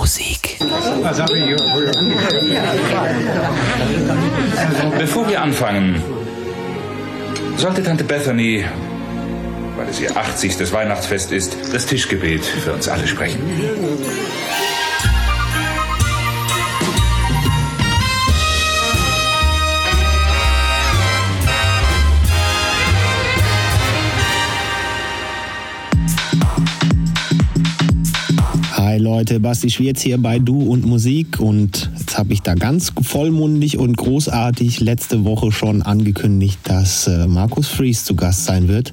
Musik. Bevor wir anfangen, sollte Tante Bethany, weil es ihr 80. Weihnachtsfest ist, das Tischgebet für uns alle sprechen. Leute, Basti Schwierz hier bei Du und Musik und jetzt habe ich da ganz vollmundig und großartig letzte Woche schon angekündigt, dass äh, Markus Fries zu Gast sein wird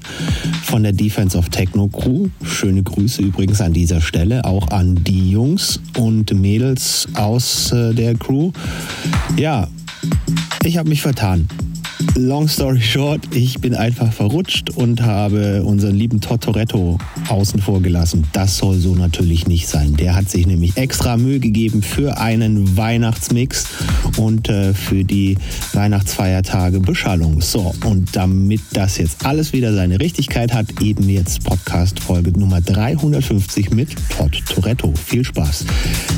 von der Defense of Techno Crew. Schöne Grüße übrigens an dieser Stelle auch an die Jungs und Mädels aus äh, der Crew. Ja, ich habe mich vertan. Long story short, ich bin einfach verrutscht und habe unseren lieben Totoretto außen vor gelassen. Das soll so natürlich nicht sein. Der hat sich nämlich extra Mühe gegeben für einen Weihnachtsmix und äh, für die Weihnachtsfeiertage Beschallung. So, und damit das jetzt alles wieder seine Richtigkeit hat, eben jetzt Podcast-Folge Nummer 350 mit Todd Toretto. Viel Spaß.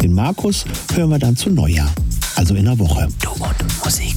Den Markus hören wir dann zu Neujahr, also in der Woche. Du und Musik.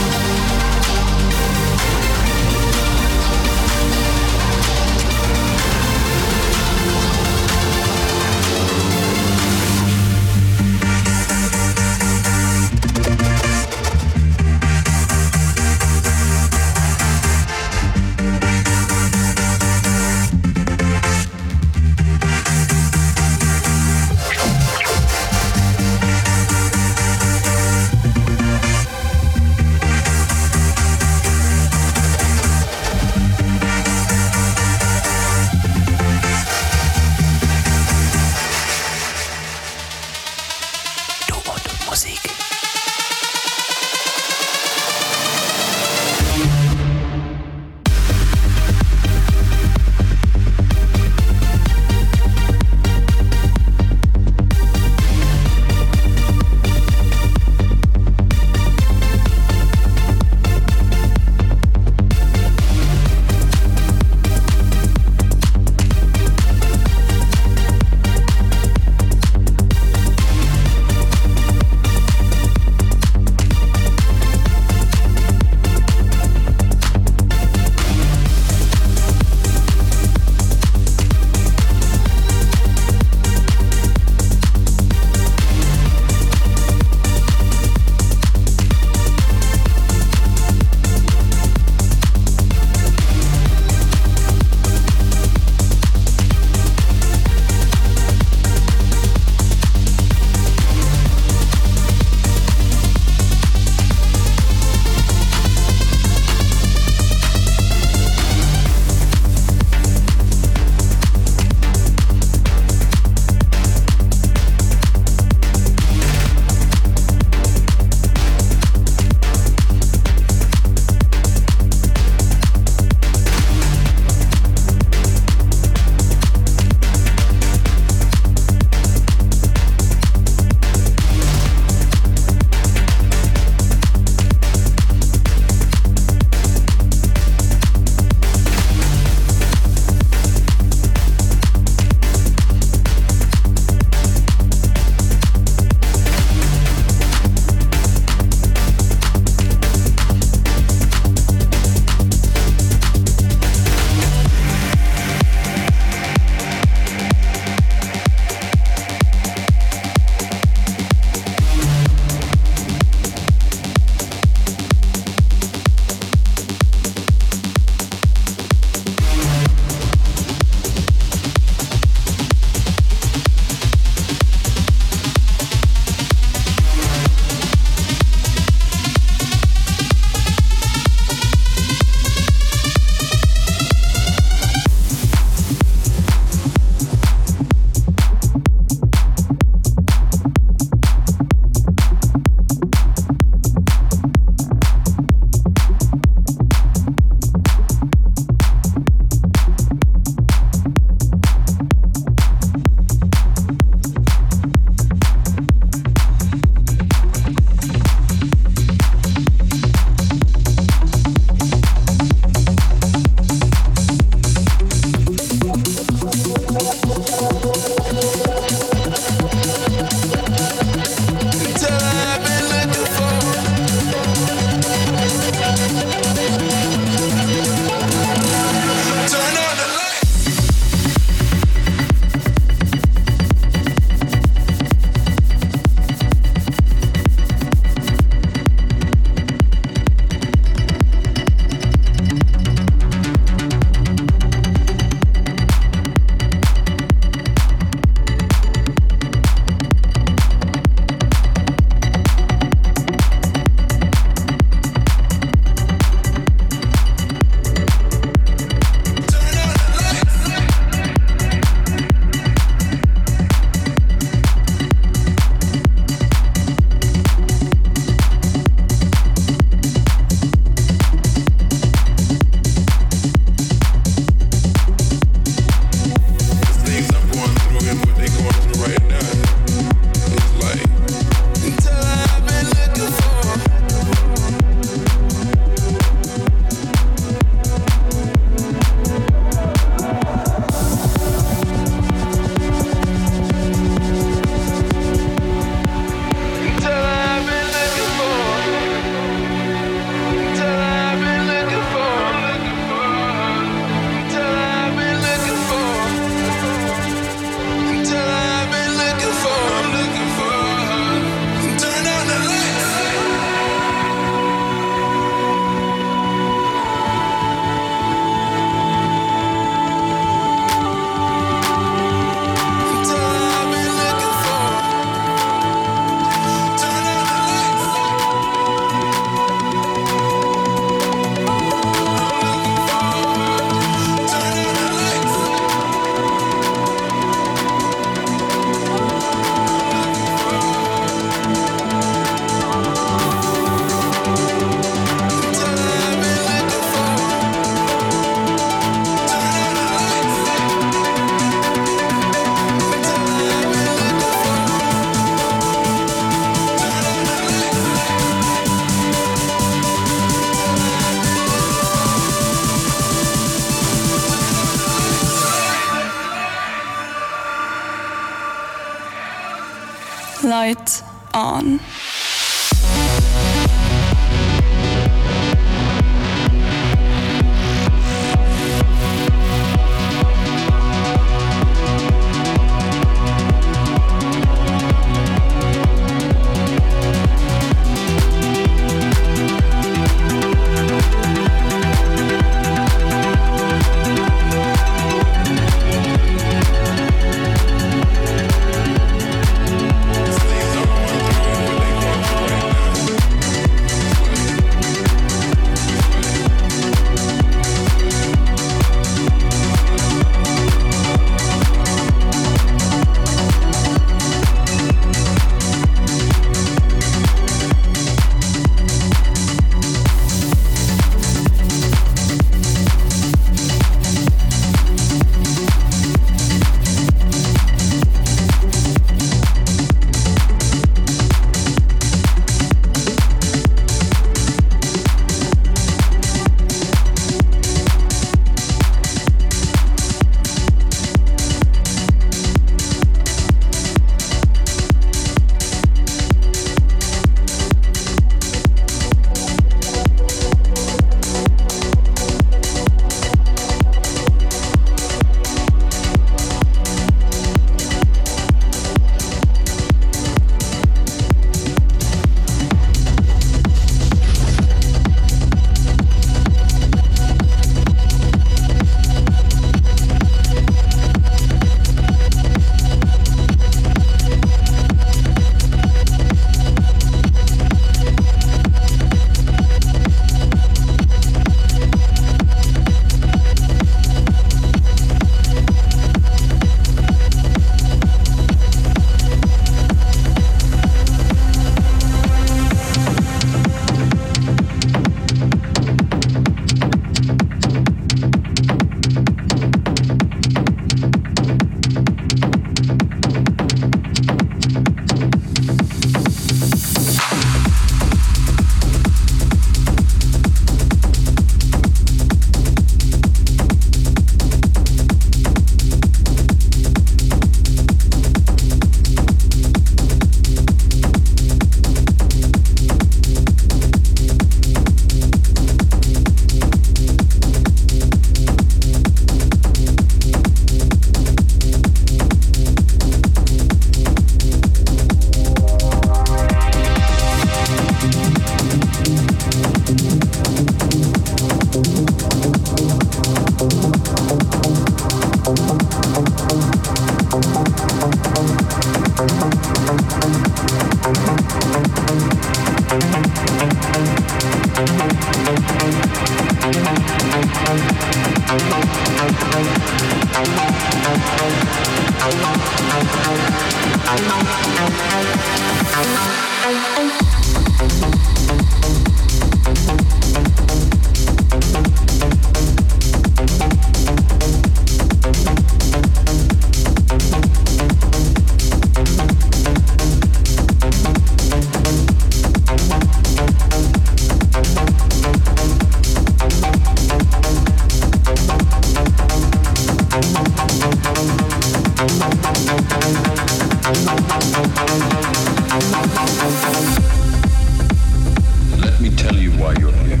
Let me tell you why you're here.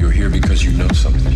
You're here because you know something.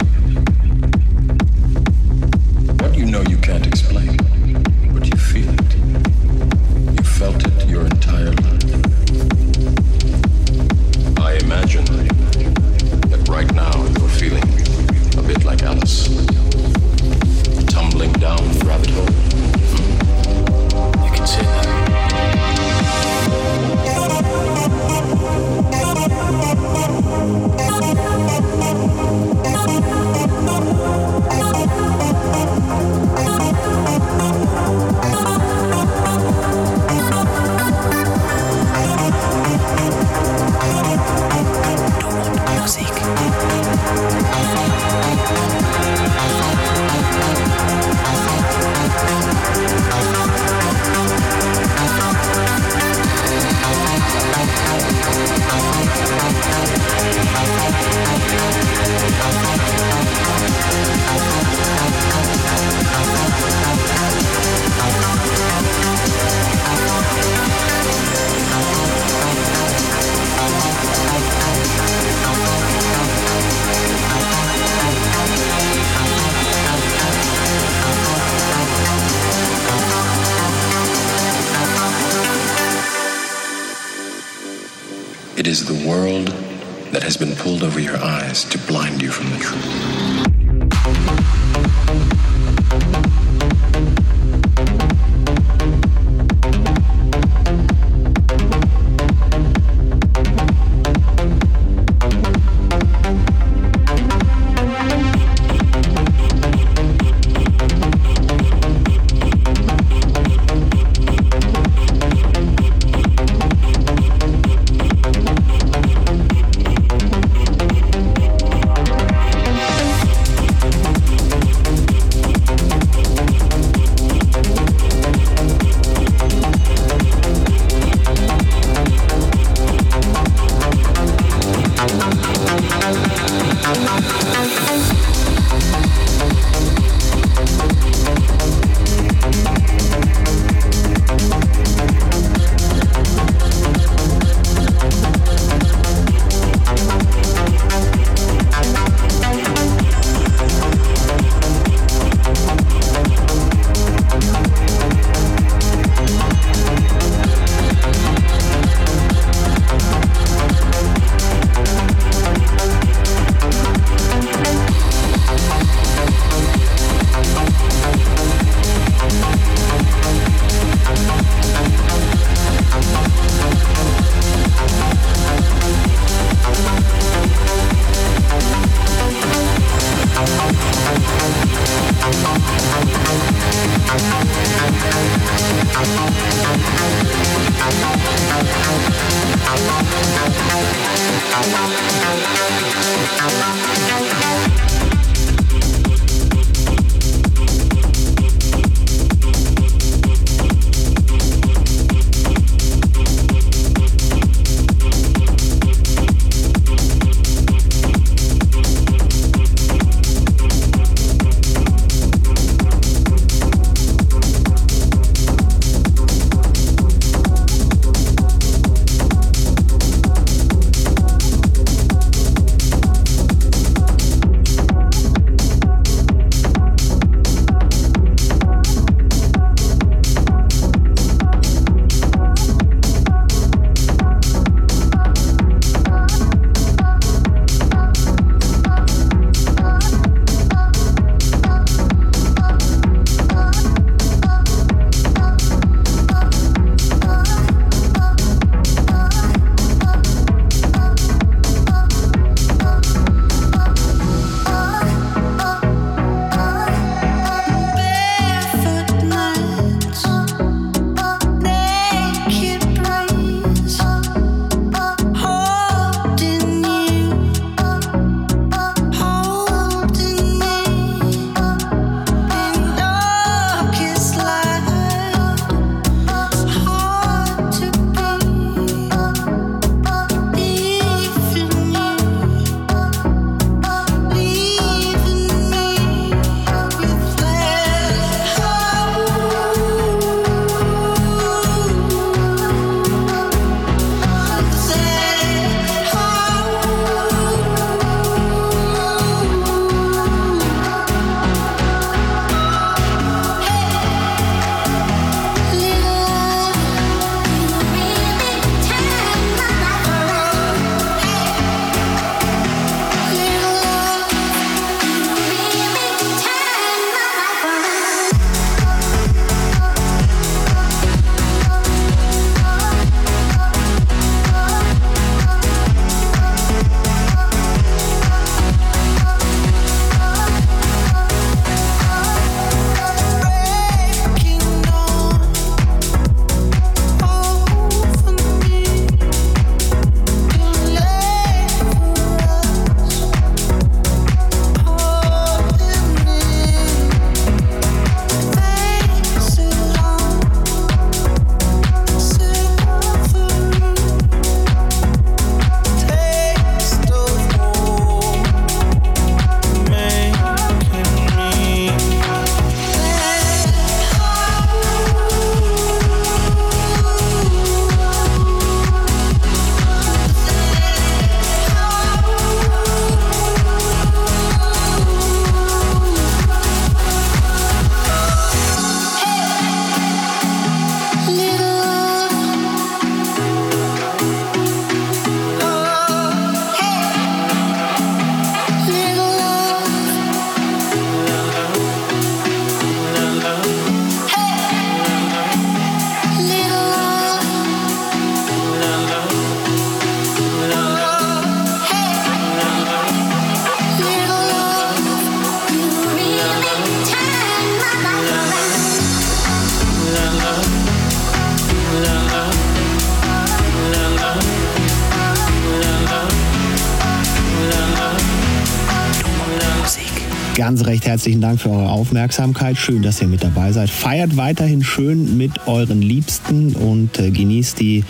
Herzlichen Dank für eure Aufmerksamkeit. Schön, dass ihr mit dabei seid. Feiert weiterhin schön mit euren Liebsten und äh, genießt die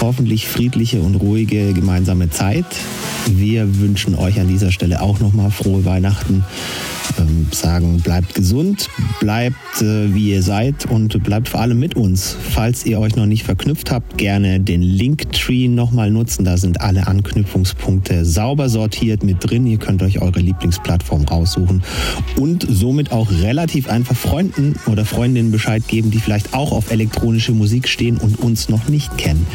hoffentlich friedliche und ruhige gemeinsame Zeit. Wir wünschen euch an dieser Stelle auch nochmal frohe Weihnachten ähm, sagen, bleibt gesund, bleibt äh, wie ihr seid und bleibt vor allem mit uns. Falls ihr euch noch nicht verknüpft habt, gerne den Linktree nochmal nutzen. Da sind alle Anknüpfungspunkte sauber sortiert mit drin. Ihr könnt euch eure Lieblingsplattform raussuchen und somit auch relativ einfach Freunden oder Freundinnen Bescheid geben, die vielleicht auch auf elektronische Musik stehen und uns noch nicht kennen.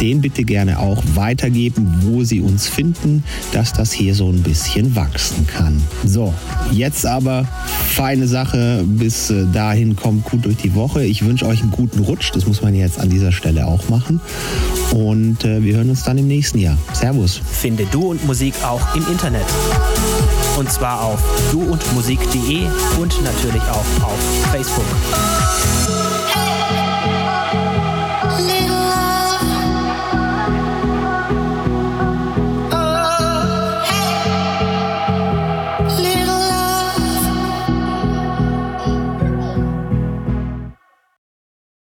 Den bitte gerne auch weitergeben, wo sie uns finden, dass das hier so ein bisschen wachsen kann. So, jetzt aber feine Sache. Bis äh, dahin kommt gut durch die Woche. Ich wünsche euch einen guten Rutsch. Das muss man jetzt an dieser Stelle auch machen. Und äh, wir hören uns dann im nächsten Jahr. Servus. Finde Du und Musik auch im Internet. Und zwar auf duundmusik.de und natürlich auch auf Facebook.